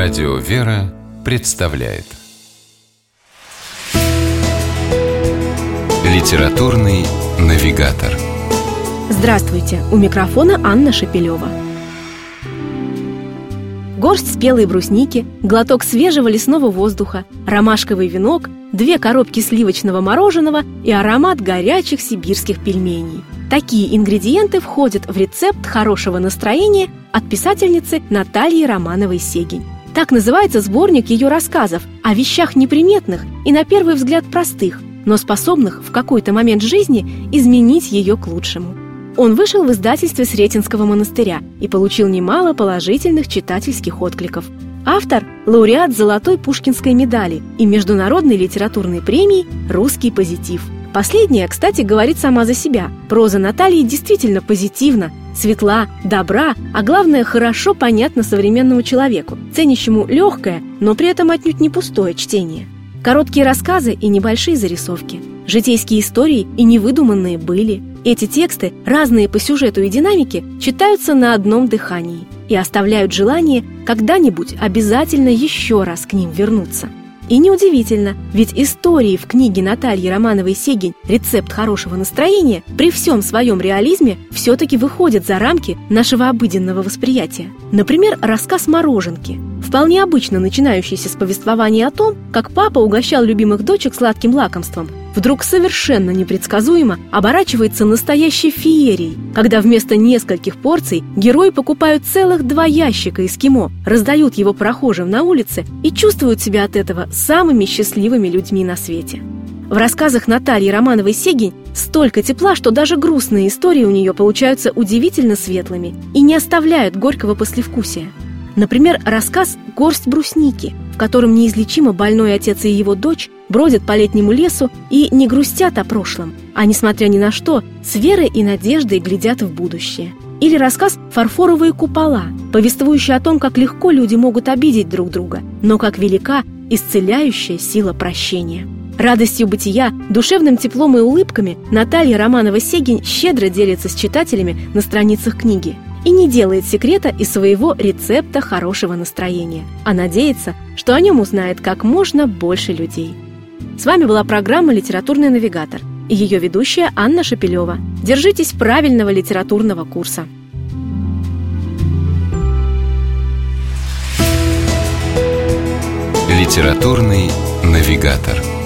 Радио «Вера» представляет Литературный навигатор Здравствуйте! У микрофона Анна Шапилева. Горсть спелой брусники, глоток свежего лесного воздуха, ромашковый венок, две коробки сливочного мороженого и аромат горячих сибирских пельменей. Такие ингредиенты входят в рецепт хорошего настроения от писательницы Натальи Романовой-Сегень. Так называется сборник ее рассказов о вещах неприметных и на первый взгляд простых, но способных в какой-то момент жизни изменить ее к лучшему. Он вышел в издательстве Сретенского монастыря и получил немало положительных читательских откликов. Автор – лауреат Золотой Пушкинской медали и Международной литературной премии «Русский позитив». Последняя, кстати, говорит сама за себя. Проза Натальи действительно позитивна, светла, добра, а главное, хорошо понятна современному человеку, ценящему легкое, но при этом отнюдь не пустое чтение. Короткие рассказы и небольшие зарисовки, житейские истории и невыдуманные были. Эти тексты, разные по сюжету и динамике, читаются на одном дыхании и оставляют желание когда-нибудь обязательно еще раз к ним вернуться. И неудивительно, ведь истории в книге Натальи Романовой-Сегень «Рецепт хорошего настроения» при всем своем реализме все-таки выходят за рамки нашего обыденного восприятия. Например, рассказ «Мороженки», вполне обычно начинающийся с повествования о том, как папа угощал любимых дочек сладким лакомством, вдруг совершенно непредсказуемо оборачивается настоящей феерией, когда вместо нескольких порций герои покупают целых два ящика эскимо, раздают его прохожим на улице и чувствуют себя от этого самыми счастливыми людьми на свете. В рассказах Натальи Романовой-Сегень столько тепла, что даже грустные истории у нее получаются удивительно светлыми и не оставляют горького послевкусия. Например, рассказ «Горсть брусники», в котором неизлечимо больной отец и его дочь бродят по летнему лесу и не грустят о прошлом, а, несмотря ни на что, с верой и надеждой глядят в будущее. Или рассказ «Фарфоровые купола», повествующий о том, как легко люди могут обидеть друг друга, но как велика исцеляющая сила прощения. Радостью бытия, душевным теплом и улыбками Наталья Романова-Сегень щедро делится с читателями на страницах книги и не делает секрета из своего рецепта хорошего настроения, а надеется, что о нем узнает как можно больше людей. С вами была программа «Литературный навигатор» и ее ведущая Анна Шапилева. Держитесь правильного литературного курса. Литературный навигатор.